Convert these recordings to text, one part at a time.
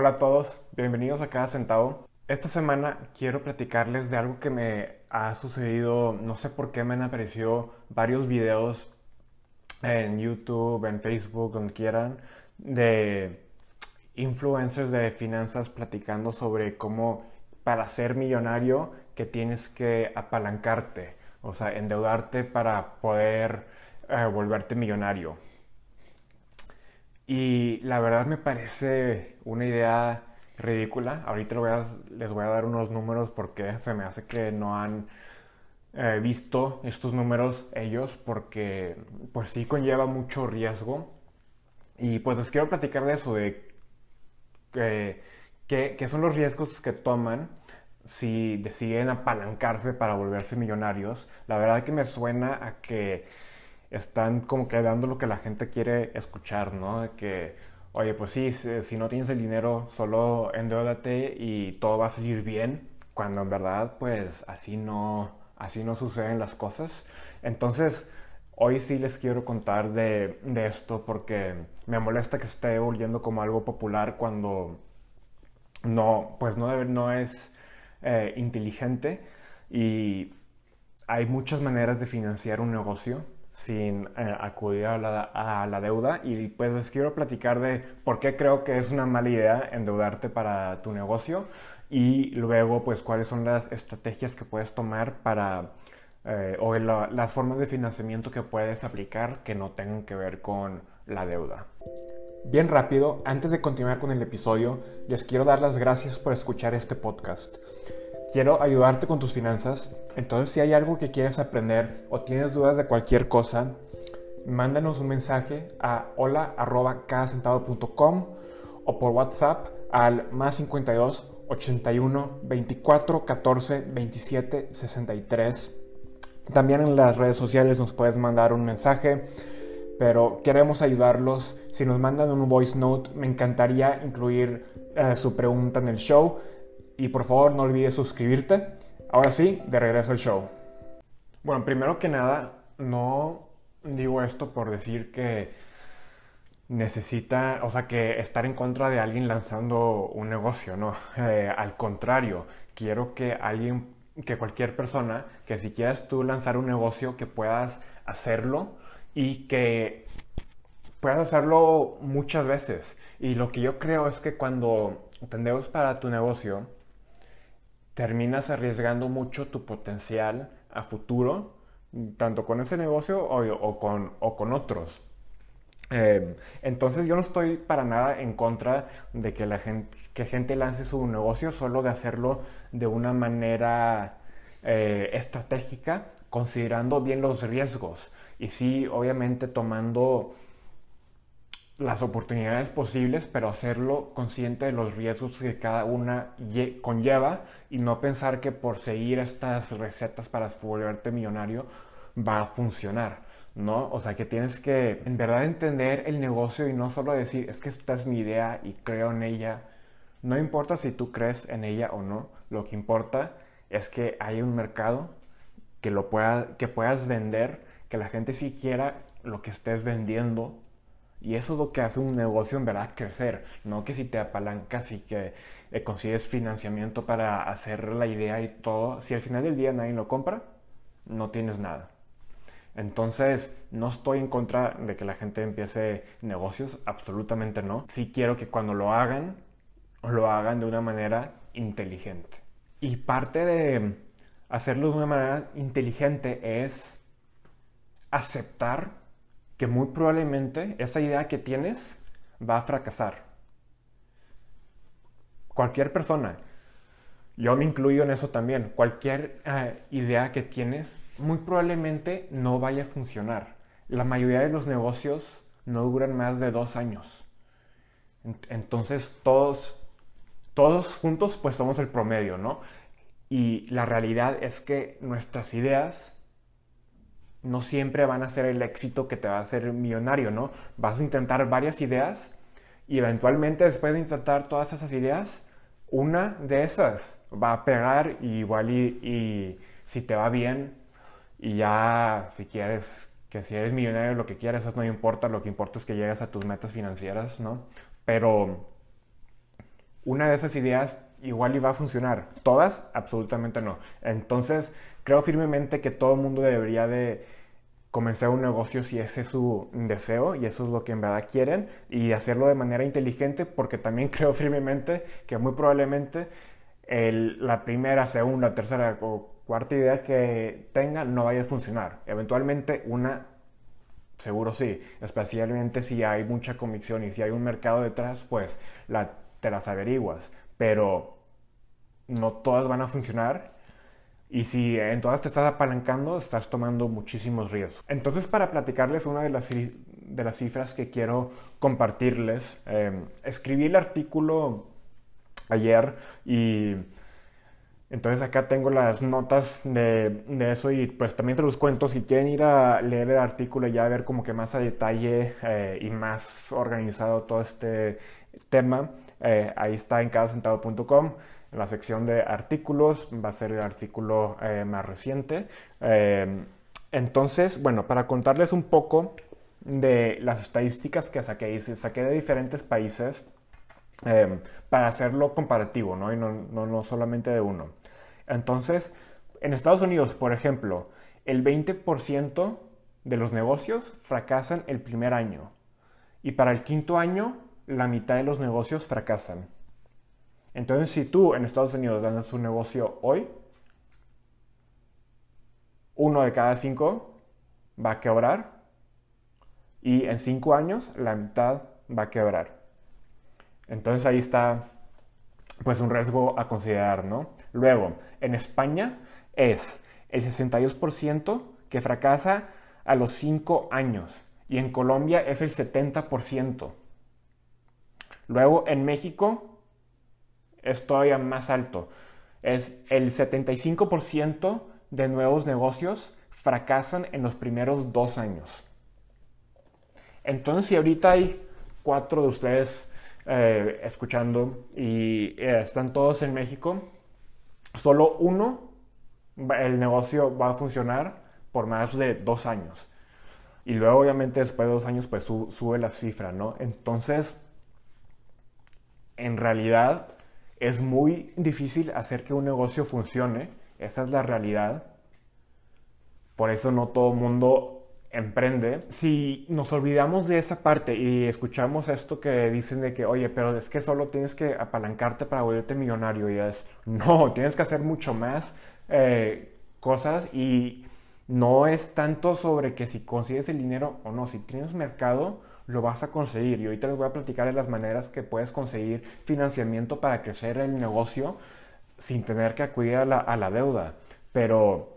Hola a todos, bienvenidos a Cada Centavo. Esta semana quiero platicarles de algo que me ha sucedido, no sé por qué me han aparecido varios videos en YouTube, en Facebook, donde quieran, de influencers de finanzas platicando sobre cómo para ser millonario que tienes que apalancarte, o sea, endeudarte para poder eh, volverte millonario. Y la verdad me parece una idea ridícula. Ahorita les voy a dar unos números porque se me hace que no han eh, visto estos números ellos porque pues sí conlleva mucho riesgo. Y pues les quiero platicar de eso, de qué son los riesgos que toman si deciden apalancarse para volverse millonarios. La verdad que me suena a que están como que dando lo que la gente quiere escuchar, ¿no? Que, oye, pues sí, si, no tienes el dinero, solo endeudate y todo va a salir bien, cuando en verdad, pues así no, así no suceden las cosas. Entonces, hoy sí les quiero contar de, esto porque me molesta que esté volviendo como algo popular cuando no, pues no, no es eh, inteligente y hay muchas maneras de financiar un negocio sin eh, acudir a la, deuda y pues les quiero platicar de por qué creo que es una mala idea endeudarte para tu negocio y luego pues cuáles son las estrategias que puedes tomar para eh, o las formas de financiamiento que puedes aplicar que no tengan que ver con la deuda. Bien rápido, antes de continuar con el episodio, les quiero dar las gracias por escuchar este podcast. Quiero ayudarte con tus finanzas, entonces si hay algo que quieres aprender o tienes dudas de cualquier cosa, mándanos un mensaje a hola.cadacentavo.com o por WhatsApp al más 52 81 24 14 27 63. También en las redes sociales nos puedes mandar un mensaje, pero queremos ayudarlos. Si nos mandan un voice note, me encantaría incluir eh, su pregunta en el show y por favor no olvides suscribirte. Ahora sí, de regreso al show. Bueno, primero que nada, no digo esto por decir que necesita, o sea, que estar en contra de alguien lanzando un negocio, no. Eh, al contrario, quiero que alguien, que cualquier persona, que si quieres tú lanzar un negocio, que puedas hacerlo y que puedas hacerlo muchas veces. Y lo que yo creo es que cuando tendemos para tu negocio, terminas arriesgando mucho tu potencial a futuro, tanto con ese negocio o, con, o con, otros. Eh, entonces yo no estoy para nada en contra de que la gente, que gente lance su negocio, solo de hacerlo de una manera eh, estratégica, considerando bien los riesgos. Y sí, obviamente tomando las oportunidades posibles, pero hacerlo consciente de los riesgos que cada una conlleva y no pensar que por seguir estas recetas para volverte millonario va a funcionar, ¿no? O sea, que tienes que en verdad entender el negocio y no solo decir, es que esta es mi idea y creo en ella. No importa si tú crees en ella o no, lo que importa es que hay un mercado que lo pueda, que puedas vender, que la gente sí quiera lo que estés vendiendo y eso es lo que hace un negocio en verdad crecer, no que si te apalancas y que eh, consigues financiamiento para hacer la idea y todo, si al final del día nadie lo compra, no tienes nada. Entonces, no estoy en contra de que la gente empiece negocios, absolutamente no. Sí quiero que cuando lo hagan, lo hagan de una manera inteligente. Y parte de hacerlo de una manera inteligente es aceptar que muy probablemente esa idea que tienes va a fracasar. Cualquier persona, yo me incluyo en eso también, cualquier eh, idea que tienes muy probablemente no vaya a funcionar. La mayoría de los negocios no duran más de dos años. Entonces todos, todos juntos pues somos el promedio, ¿no? Y la realidad es que nuestras ideas no siempre van a ser el éxito que te va a hacer millonario, ¿no? Vas a intentar varias ideas y eventualmente después de intentar todas esas ideas, una de esas va a pegar y igual y, si te va bien y ya si quieres que si eres millonario lo que quieres eso no importa, lo que importa es que llegues a tus metas financieras, ¿no? Pero una de esas ideas igual iba a funcionar. Todas, absolutamente no. Entonces, creo firmemente que todo el mundo debería de comenzar un negocio si ese es su deseo y eso es lo que en verdad quieren y hacerlo de manera inteligente porque también creo firmemente que muy probablemente la primera, segunda, tercera o cuarta idea que tengan no vaya a funcionar. Eventualmente una seguro sí, especialmente si hay mucha convicción y si hay un mercado detrás, pues la, te las averiguas, pero no todas van a funcionar y si en todas te estás apalancando, estás tomando muchísimos riesgos. Entonces, para platicarles una de las, de las cifras que quiero compartirles, em, escribí el artículo ayer y entonces acá tengo las notas de, de, eso y pues también te los cuento. Si quieren ir a leer el artículo y ya ver como que más a detalle eh, y más organizado todo este tema, eh, ahí está en cadasentado.com. En la sección de artículos va a ser el artículo eh, más reciente. entonces, bueno, para contarles un poco de las estadísticas que saqué, saqué de diferentes países. para hacerlo comparativo, ¿no? Y no, no, no solamente de uno. Entonces, en Estados Unidos, por ejemplo, el 20% de los negocios fracasan el primer año. Y para el quinto año, la mitad de los negocios fracasan. Entonces, si tú en Estados Unidos lanzas un negocio hoy, uno de cada cinco va a quebrar y en cinco años la mitad va a quebrar. Entonces ahí está pues un riesgo a considerar, ¿no? Luego, en España es el 62% que fracasa a los 5 años y en Colombia es el 70%. Luego, en México es todavía más alto. Es el 75% de nuevos negocios fracasan en los primeros dos años. Entonces, si ahorita hay cuatro de ustedes eh, escuchando y eh, están todos en México, solo uno, el negocio va a funcionar por más de dos años. Y luego, obviamente, después de dos años, pues sube la cifra, ¿no? Entonces, en realidad, es muy difícil hacer que un negocio funcione. Esa es la realidad. Por eso no todo mundo emprende, si nos olvidamos de esa parte y escuchamos esto que dicen de que, oye, pero es que solo tienes que apalancarte para volverte millonario, y es, no, tienes que hacer mucho más eh, cosas y no es tanto sobre que si consigues el dinero o no, si tienes mercado, lo vas a conseguir. Y ahorita les voy a platicar de las maneras que puedes conseguir financiamiento para crecer el negocio sin tener que acudir a la, a la deuda. Pero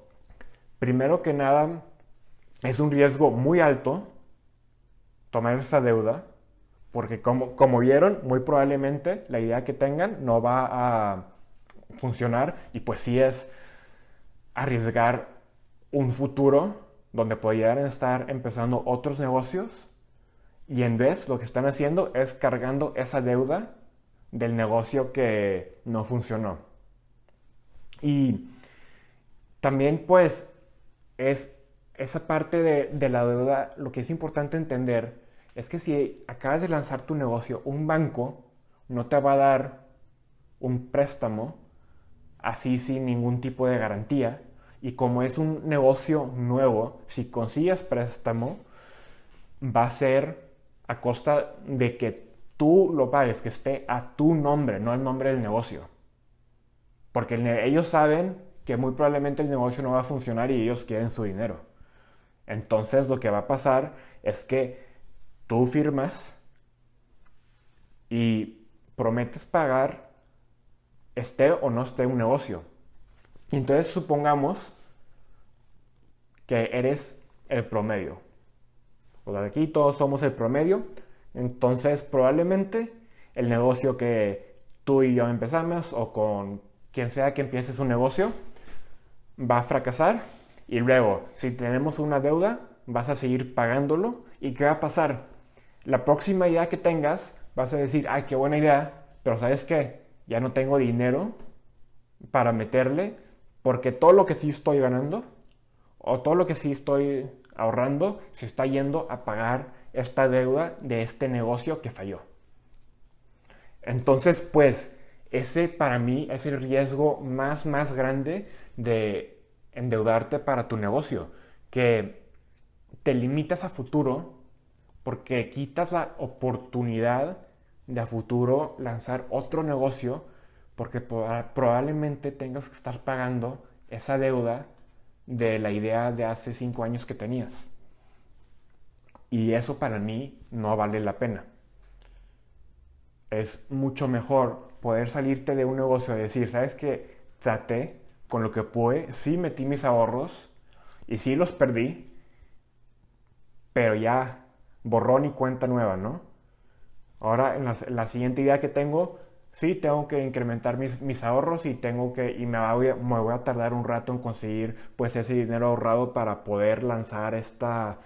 primero que nada, es un riesgo muy alto tomar esa deuda, porque como, como vieron, muy probablemente la idea que tengan no va a funcionar y pues sí es arriesgar un futuro donde podrían estar empezando otros negocios y en vez lo que están haciendo es cargando esa deuda del negocio que no funcionó. Y también pues es esa parte de, la deuda, lo que es importante entender es que si acabas de lanzar tu negocio, un banco no te va a dar un préstamo así sin ningún tipo de garantía. Y como es un negocio nuevo, si consigues préstamo, va a ser a costa de que tú lo pagues, que esté a tu nombre, no al nombre del negocio. Porque ellos saben que muy probablemente el negocio no va a funcionar y ellos quieren su dinero. Entonces lo que va a pasar es que tú firmas y prometes pagar esté o no esté un negocio. entonces supongamos que eres el promedio. De aquí todos somos el promedio. Entonces probablemente el negocio que tú y yo empezamos o con quien sea que empieces un negocio va a fracasar y luego, si tenemos una deuda, vas a seguir pagándolo. ¿Y qué va a pasar? La próxima idea que tengas, vas a decir, ay, qué buena idea, pero ¿sabes qué? Ya no tengo dinero para meterle, porque todo lo que sí estoy ganando, o todo lo que sí estoy ahorrando, se está yendo a pagar esta deuda de este negocio que falló. Entonces, pues, ese para mí es el riesgo más, más grande de endeudarte para tu negocio, que te limitas a futuro porque quitas la oportunidad de a futuro lanzar otro negocio porque probablemente tengas que estar pagando esa deuda de la idea de hace cinco años que tenías. Y eso para mí no vale la pena. Es mucho mejor poder salirte de un negocio y decir, ¿sabes qué? Traté con lo que pude, sí metí mis ahorros y sí los perdí, pero ya borrón y cuenta nueva, ¿no? Ahora, en la, siguiente idea que tengo, sí tengo que incrementar mis, ahorros y tengo que y me voy, a, tardar un rato en conseguir pues ese dinero ahorrado para poder lanzar esta,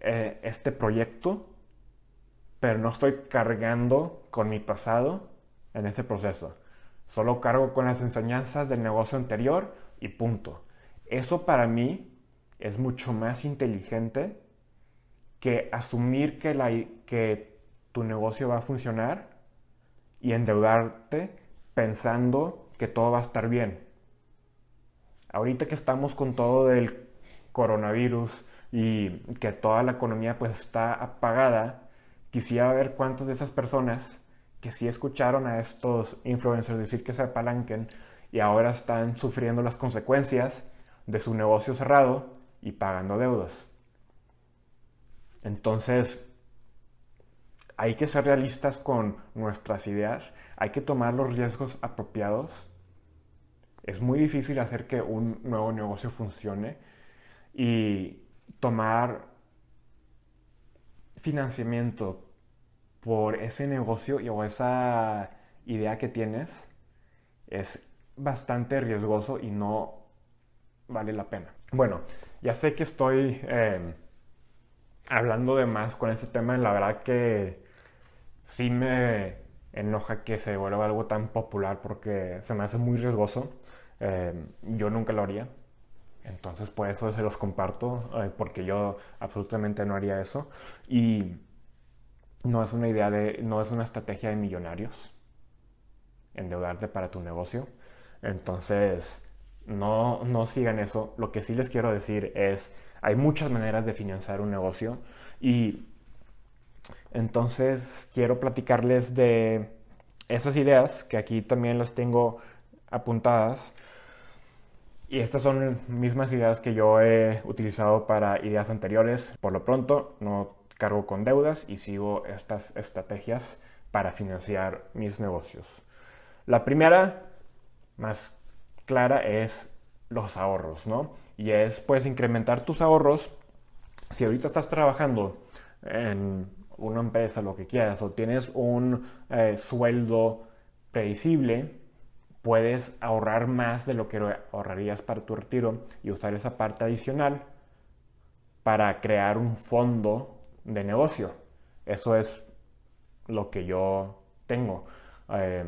eh, este proyecto. Pero no estoy cargando con mi pasado en ese proceso. Solo cargo con las enseñanzas del negocio anterior y punto. Eso para mí es mucho más inteligente que asumir que, la, que tu negocio va a funcionar y endeudarte pensando que todo va a estar bien. Ahorita que estamos con todo del coronavirus y que toda la economía pues está apagada, quisiera ver cuántas de esas personas que sí escucharon a estos influencers decir que se apalanquen y ahora están sufriendo las consecuencias de su negocio cerrado y pagando deudas. Entonces, hay que ser realistas con nuestras ideas, hay que tomar los riesgos apropiados. Es muy difícil hacer que un nuevo negocio funcione y tomar financiamiento por ese negocio o esa idea que tienes es bastante riesgoso y no vale la pena. Bueno, ya sé que estoy eh, hablando de más con ese tema, la verdad que sí me enoja que se vuelva algo tan popular porque se me hace muy riesgoso. Eh, yo nunca lo haría. Entonces por eso se los comparto, eh, porque yo absolutamente no haría eso. Y no es una idea de, no es una estrategia de millonarios endeudarte para tu negocio. Entonces, no, no sigan eso. Lo que sí les quiero decir es, hay muchas maneras de financiar un negocio y entonces quiero platicarles de esas ideas que aquí también las tengo apuntadas. Y estas son mismas ideas que yo he utilizado para ideas anteriores. Por lo pronto, no cargo con deudas y sigo estas estrategias para financiar mis negocios. La primera, más clara, es los ahorros, ¿no? Y es, pues, incrementar tus ahorros. Si ahorita estás trabajando en una empresa, lo que quieras, o tienes un eh, sueldo predecible, puedes ahorrar más de lo que ahorrarías para tu retiro y usar esa parte adicional para crear un fondo de negocio. Eso es lo que yo tengo. Eh,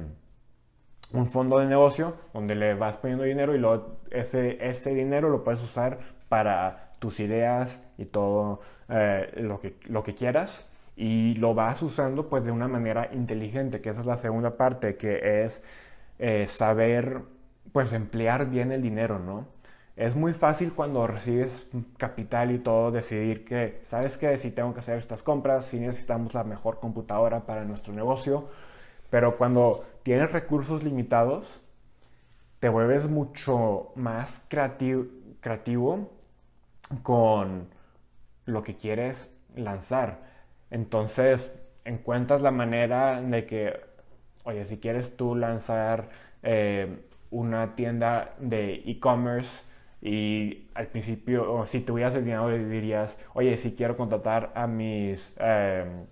un fondo de negocio donde le vas poniendo dinero y luego ese, ese dinero lo puedes usar para tus ideas y todo eh, lo, que, lo que quieras y lo vas usando pues de una manera inteligente, que esa es la segunda parte, que es eh, saber pues emplear bien el dinero, ¿no? Es muy fácil cuando recibes capital y todo decidir que, ¿sabes qué? Si tengo que hacer estas compras, si necesitamos la mejor computadora para nuestro negocio, pero cuando tienes recursos limitados, te vuelves mucho más creativo, creativo con lo que quieres lanzar. Entonces, encuentras la manera de que, oye, si quieres tú lanzar eh, una tienda de e-commerce y al principio, o si tuvieras el dinero, dirías, oye, si quiero contratar a mis em,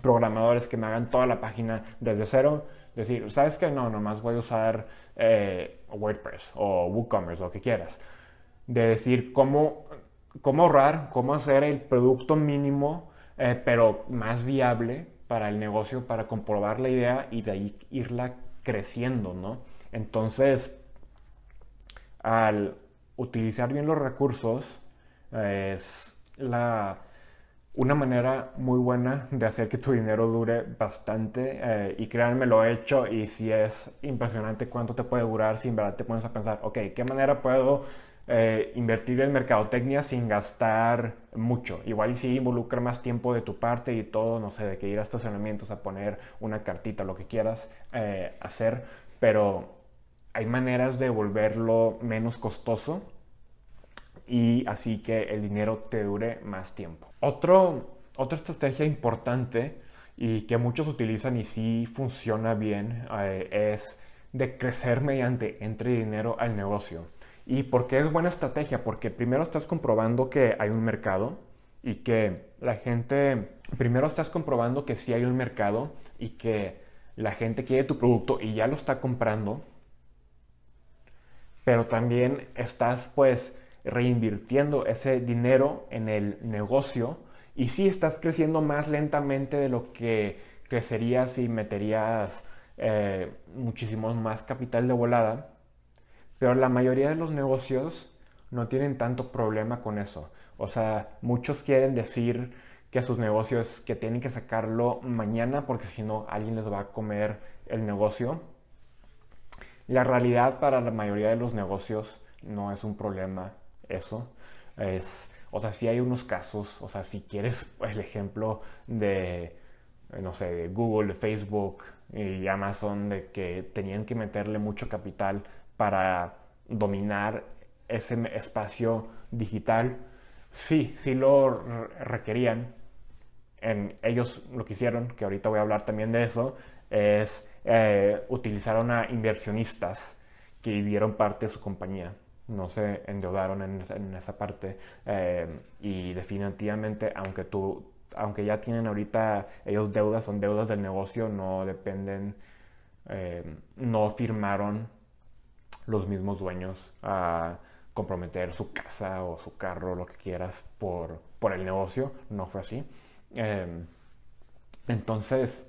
programadores que me hagan toda la página desde cero, decir, ¿sabes qué? No, nomás voy a usar eh, WordPress o WooCommerce, lo que quieras. De decir cómo, cómo ahorrar, cómo hacer el producto mínimo eh, pero más viable para el negocio, para comprobar la idea y de ahí irla creciendo, ¿no? Entonces, al utilizar bien los recursos, es la una manera muy buena de hacer que tu dinero dure bastante eh, y créanme lo he hecho y si es impresionante cuánto te puede durar si en verdad te pones a pensar, ok, ¿qué manera puedo eh, invertir en mercadotecnia sin gastar mucho? Igual si involucra más tiempo de tu parte y todo, no sé, de que ir a estacionamientos a poner una cartita, lo que quieras eh, hacer, pero hay maneras de volverlo menos costoso y así que el dinero te dure más tiempo. Otro, otra estrategia importante y que muchos utilizan y sí funciona bien eh, es de crecer mediante entre dinero al negocio. ¿Y por qué es buena estrategia? Porque primero estás comprobando que hay un mercado y que la gente, primero estás comprobando que sí hay un mercado y que la gente quiere tu producto y ya lo está comprando, pero también estás pues reinvirtiendo ese dinero en el negocio y si estás creciendo más lentamente de lo que crecerías si meterías eh, muchísimo más capital de volada, pero la mayoría de los negocios no tienen tanto problema con eso. O sea, muchos quieren decir que sus negocios que tienen que sacarlo mañana porque si no alguien les va a comer el negocio. La realidad para la mayoría de los negocios no es un problema eso. Es, o sea, si hay unos casos, o sea, si quieres el ejemplo de, no sé, de Google, de Facebook y Amazon, de que tenían que meterle mucho capital para dominar ese espacio digital, sí, sí lo requerían. Ellos lo que hicieron, que ahorita voy a hablar también de eso, es eh, utilizaron a inversionistas que vivieron parte de su compañía no se endeudaron en, esa parte eh, y definitivamente aunque tú aunque ya tienen ahorita ellos deudas son deudas del negocio no dependen eh, no firmaron los mismos dueños a comprometer su casa o su carro lo que quieras por, por el negocio no fue así eh, entonces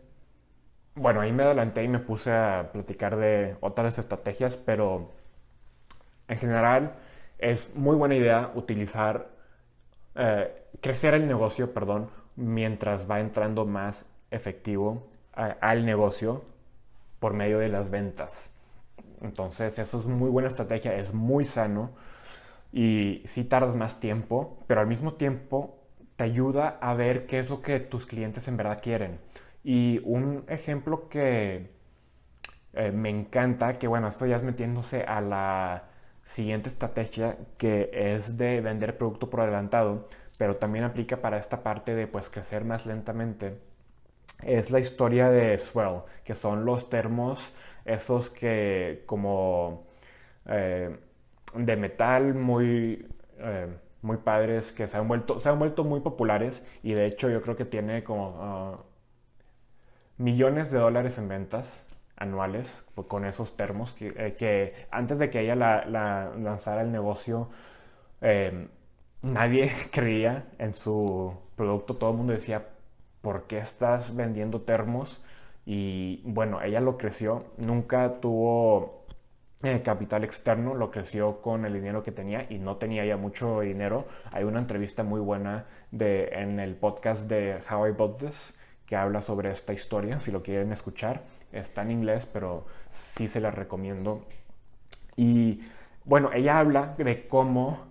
bueno ahí me adelanté y me puse a platicar de otras estrategias pero en general, es muy buena idea utilizar, eh, crecer el negocio, perdón, mientras va entrando más efectivo al negocio por medio de las ventas. Entonces, eso es muy buena estrategia, es muy sano y sí tardas más tiempo, pero al mismo tiempo te ayuda a ver qué es lo que tus clientes en verdad quieren. Y un ejemplo que eh, me encanta, que bueno, esto ya es metiéndose a la siguiente estrategia que es de vender producto por adelantado, pero también aplica para esta parte de pues crecer más lentamente, es la historia de Swell, que son los termos esos que como eh, de metal muy, eh, muy padres, que se han, vuelto, se han vuelto muy populares y de hecho yo creo que tiene como ah, millones de dólares en ventas anuales con esos termos que, eh, antes de que ella la, lanzara el negocio em, nadie creía en su producto, todo el mundo decía, ¿por qué estás vendiendo termos? Y bueno, ella lo creció, nunca tuvo eh, capital externo, lo creció con el dinero que tenía y no tenía ya mucho dinero. Hay una entrevista muy buena de, en el podcast de How I Bought This que habla sobre esta historia, si lo quieren escuchar. Está en inglés, pero sí se la recomiendo. Y bueno, ella habla de cómo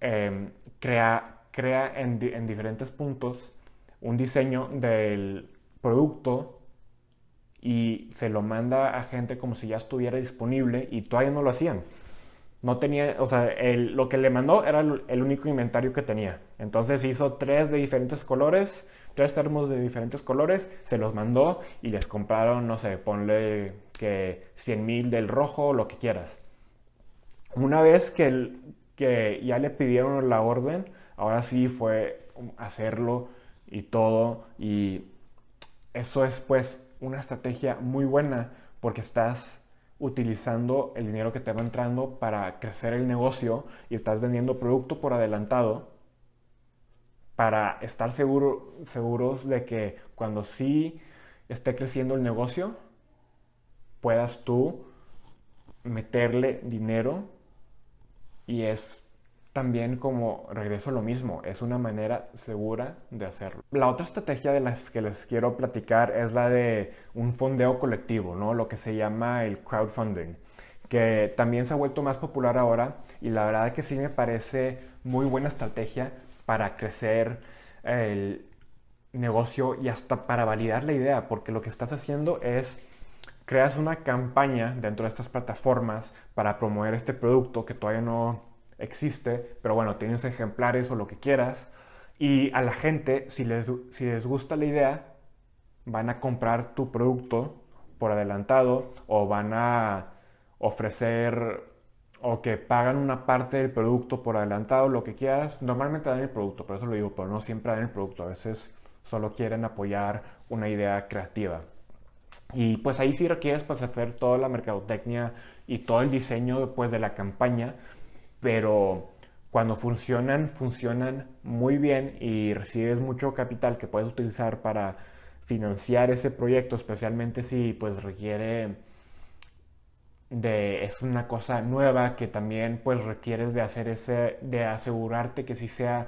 em, crea, crea en, diferentes puntos un diseño del producto y se lo manda a gente como si ya estuviera disponible y todavía no lo hacían. No tenía, o sea, lo que le mandó era el único inventario que tenía. Entonces hizo tres de diferentes colores tres termos de diferentes colores, se los mandó y les compraron, no sé, ponle que 100 mil del rojo, lo que quieras. Una vez que, que ya le pidieron la orden, ahora sí fue hacerlo y todo. Y eso es pues una estrategia muy buena porque estás utilizando el dinero que te va entrando para crecer el negocio y estás vendiendo producto por adelantado para estar seguro, seguros de que cuando sí esté creciendo el negocio, puedas tú meterle dinero y es también como regreso a lo mismo, es una manera segura de hacerlo. La otra estrategia de las que les quiero platicar es la de un fondeo colectivo, ¿no? Lo que se llama el crowdfunding, que también se ha vuelto más popular ahora y la verdad que sí me parece muy buena estrategia para crecer el negocio y hasta para validar la idea, porque lo que estás haciendo es creas una campaña dentro de estas plataformas para promover este producto que todavía no existe, pero bueno, tienes ejemplares o lo que quieras. Y a la gente, si les, si les gusta la idea, van a comprar tu producto por adelantado o van a ofrecer o que pagan una parte del producto por adelantado, lo que quieras. Normalmente dan el producto, por eso lo digo, pero no siempre dan el producto. A veces solo quieren apoyar una idea creativa. Y pues ahí sí requieres pues hacer toda la mercadotecnia y todo el diseño después de la campaña pero cuando funcionan, funcionan muy bien y recibes mucho capital que puedes utilizar para financiar ese proyecto, especialmente si pues requiere de es una cosa nueva que también pues requieres de hacer ese de asegurarte que si sea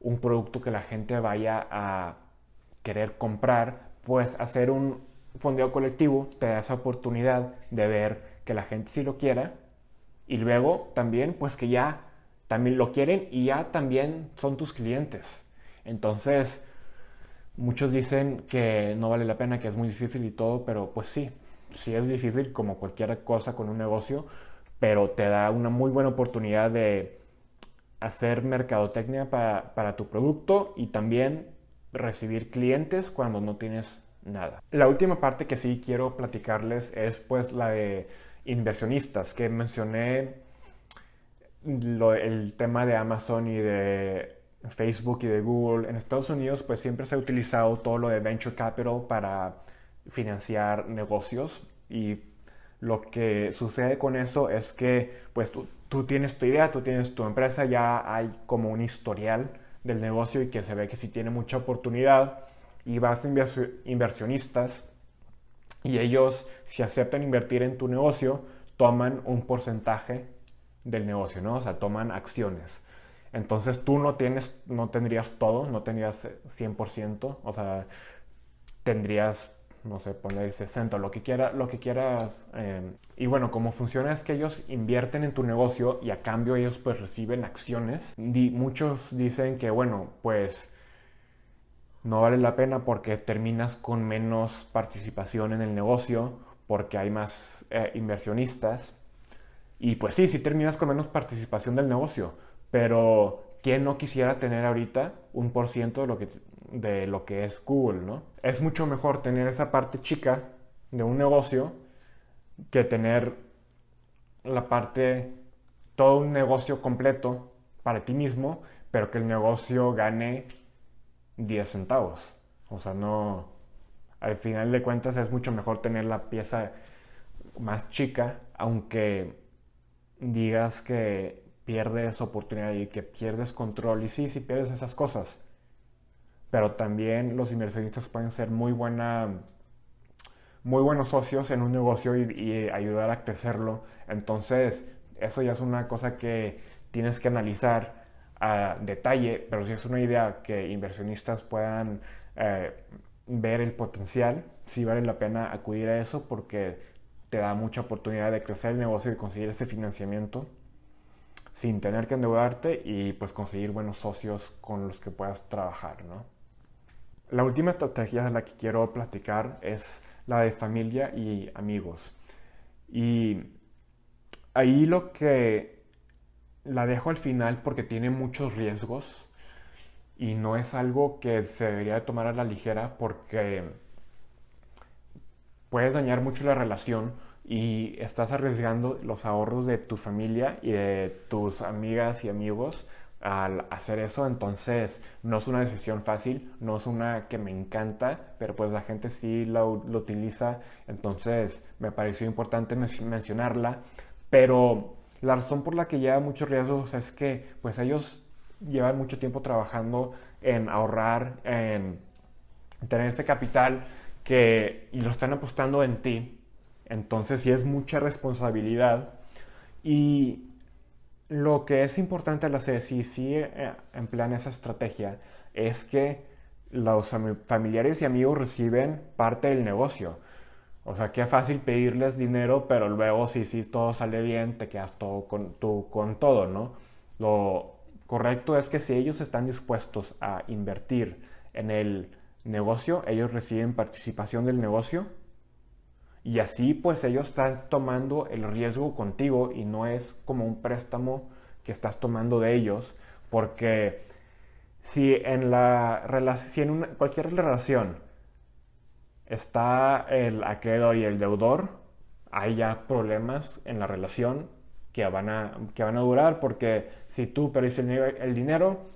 un producto que la gente vaya a querer comprar, pues hacer un fondeo colectivo te da esa oportunidad de ver que la gente sí lo quiera y luego también, pues que ya también lo quieren y ya también son tus clientes. Entonces, muchos dicen que no vale la pena, que es muy difícil y todo, pero pues sí, sí es difícil como cualquier cosa con un negocio, pero te da una muy buena oportunidad de hacer mercadotecnia para, para tu producto y también recibir clientes cuando no tienes nada. La última parte que sí quiero platicarles es pues la de inversionistas, que mencioné el tema de Amazon y de Facebook y de Google. En Estados Unidos pues siempre se ha utilizado todo lo de venture capital para financiar negocios y lo que sucede con eso es que pues tú, tú tienes tu idea, tú tienes tu empresa, ya hay como un historial del negocio y que se ve que si tiene mucha oportunidad y vas a inversionistas y ellos, si aceptan invertir en tu negocio, toman un porcentaje del negocio, ¿no? O sea, toman acciones. Entonces tú no tienes, no tendrías todo, no tendrías 100%, o sea, tendrías, no sé, poner 60, lo que, quiera, lo que quieras. Eh, y bueno, como funciona es que ellos invierten en tu negocio y a cambio ellos pues reciben acciones. Muchos dicen que, bueno, pues no vale la pena porque terminas con menos participación en el negocio, porque hay más eh, inversionistas. Y pues sí, sí terminas con menos participación del negocio, pero ¿quién no quisiera tener ahorita un por ciento de lo que, de lo que es Google, no? Es mucho mejor tener esa parte chica de un negocio que tener la parte, todo un negocio completo para ti mismo, pero que el negocio gane 10 centavos. O sea, no. Al final de cuentas es mucho mejor tener la pieza más chica, aunque digas que pierdes oportunidad y que pierdes control. Y sí, sí pierdes esas cosas. Pero también los inversionistas pueden ser muy buena muy buenos socios en un negocio y, y, ayudar a crecerlo. Entonces, eso ya es una cosa que tienes que analizar a detalle, pero si es una idea que inversionistas puedan eh, ver el potencial, sí vale la pena acudir a eso porque te da mucha oportunidad de crecer el negocio y conseguir ese financiamiento sin tener que endeudarte y pues conseguir buenos socios con los que puedas trabajar, ¿no? La última estrategia de la que quiero platicar es la de familia y amigos. Y ahí lo que la dejo al final porque tiene muchos riesgos y no es algo que se debería tomar a la ligera porque puedes dañar mucho la relación y estás arriesgando los ahorros de tu familia y de tus amigas y amigos al hacer eso, entonces no es una decisión fácil, no es una que me encanta, pero pues la gente sí lo, lo utiliza, entonces me pareció importante mencionarla, pero la razón por la que lleva muchos riesgos es que pues ellos llevan mucho tiempo trabajando en ahorrar, en tener ese capital que, y lo están apostando en ti. Entonces sí es mucha responsabilidad. Y lo que es importante al hacer, si sí eh, emplean esa estrategia, es que los familiares y amigos reciben parte del negocio. O sea, qué fácil pedirles dinero, pero luego si, si todo sale bien, te quedas todo con, tú, con todo, ¿no? Lo correcto es que si ellos están dispuestos a invertir en el negocio, ellos reciben participación del negocio y así pues ellos están tomando el riesgo contigo y no es como un préstamo que estás tomando de ellos, porque si en, la, si en cualquier relación está el acreedor y el deudor, hay ya problemas en la relación que van a, que van a durar porque si tú perdiste el, dinero,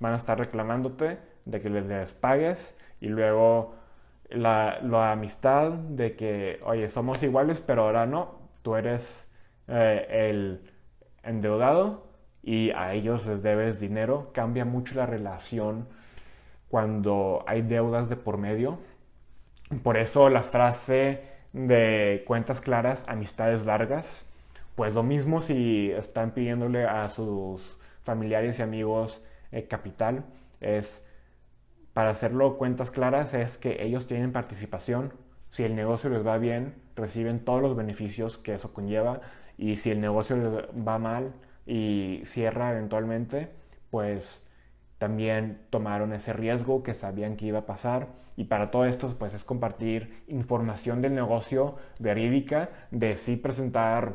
van a estar reclamándote de que les pagues y luego la, amistad de que, oye, somos iguales, pero ahora no, tú eres eh, el endeudado y a ellos les debes dinero. Cambia mucho la relación cuando hay deudas de por medio por eso la frase de cuentas claras, amistades largas, pues lo mismo si están pidiéndole a sus familiares y amigos eh, capital, es para hacerlo cuentas claras es que ellos tienen participación. Si el negocio les va bien, reciben todos los beneficios que eso conlleva. Y si el negocio les va mal y cierra eventualmente, pues también tomaron ese riesgo que sabían que iba a pasar. Y para todo esto pues es compartir información del negocio verídica, de sí presentar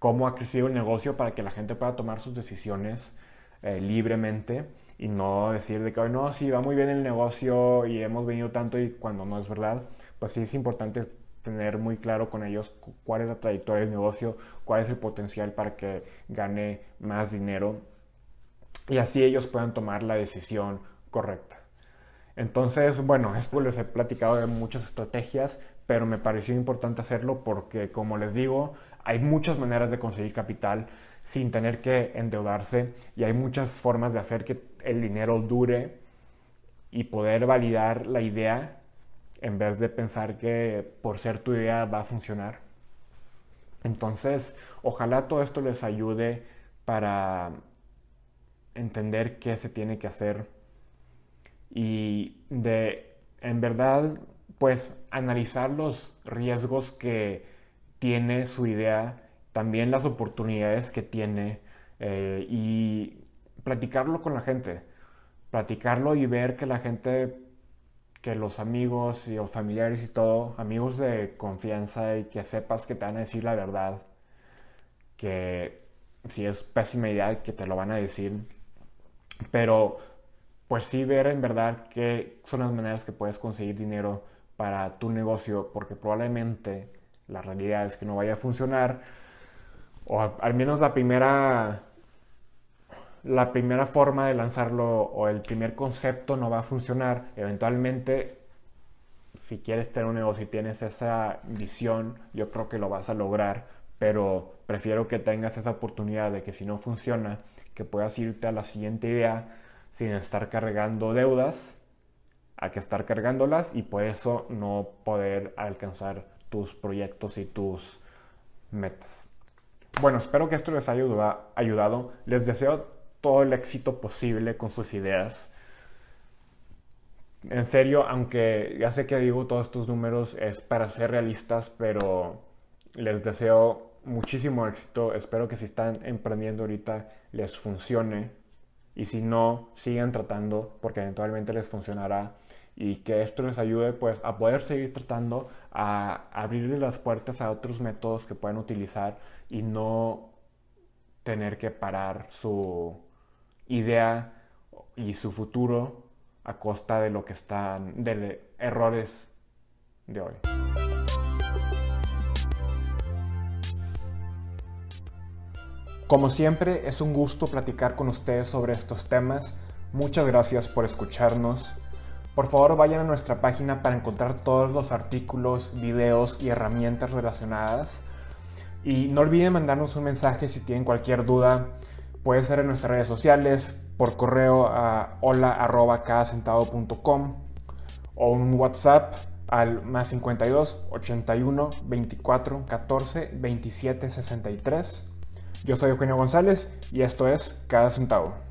cómo ha crecido el negocio para que la gente pueda tomar sus decisiones eh, libremente y no decir de que hoy no, sí va muy bien el negocio y hemos venido tanto y cuando no es verdad, pues sí es importante tener muy claro con ellos cuál es la trayectoria del negocio, cuál es el potencial para que gane más dinero y así ellos puedan tomar la decisión correcta. Entonces, bueno, esto les he platicado de muchas estrategias, pero me pareció importante hacerlo porque, como les digo, hay muchas maneras de conseguir capital sin tener que endeudarse y hay muchas formas de hacer que el dinero dure y poder validar la idea en vez de pensar que por ser tu idea va a funcionar. Entonces, ojalá todo esto les ayude para entender qué se tiene que hacer. Y de, en verdad, pues analizar los riesgos que tiene su idea, también las oportunidades que tiene eh, y platicarlo con la gente, platicarlo y ver que la gente, que los amigos y los familiares y todo, amigos de confianza y que sepas que te van a decir la verdad, que si es pésima idea que te lo van a decir pero pues sí ver en verdad qué son las maneras que puedes conseguir dinero para tu negocio, porque probablemente la realidad es que no vaya a funcionar, o al menos la primera, la primera forma de lanzarlo o el primer concepto no va a funcionar. Eventualmente, si quieres tener un negocio y tienes esa visión, yo creo que lo vas a lograr, pero prefiero que tengas esa oportunidad de que si no funciona, que puedas irte a la siguiente idea sin estar cargando deudas, a que estar cargándolas y por eso no poder alcanzar tus proyectos y tus metas. Bueno, espero que esto les haya ayudado. Les deseo todo el éxito posible con sus ideas. En serio, aunque ya sé que digo todos estos números es para ser realistas, pero les deseo muchísimo éxito. Espero que si están emprendiendo ahorita les funcione. Y si no, sigan tratando porque eventualmente les funcionará. Y que esto les ayude pues a poder seguir tratando, a abrirle las puertas a otros métodos que puedan utilizar y no tener que parar su idea y su futuro a costa de lo que están, de errores de hoy. Como siempre, es un gusto platicar con ustedes sobre estos temas. Muchas gracias por escucharnos. Por favor, vayan a nuestra página para encontrar todos los artículos, videos y herramientas relacionadas. Y no olviden mandarnos un mensaje si tienen cualquier duda. Puede ser en nuestras redes sociales, por correo a hola.com o un WhatsApp al más 52 81 24 14 27 63. Yo soy Eugenio González y esto es Cada Centavo.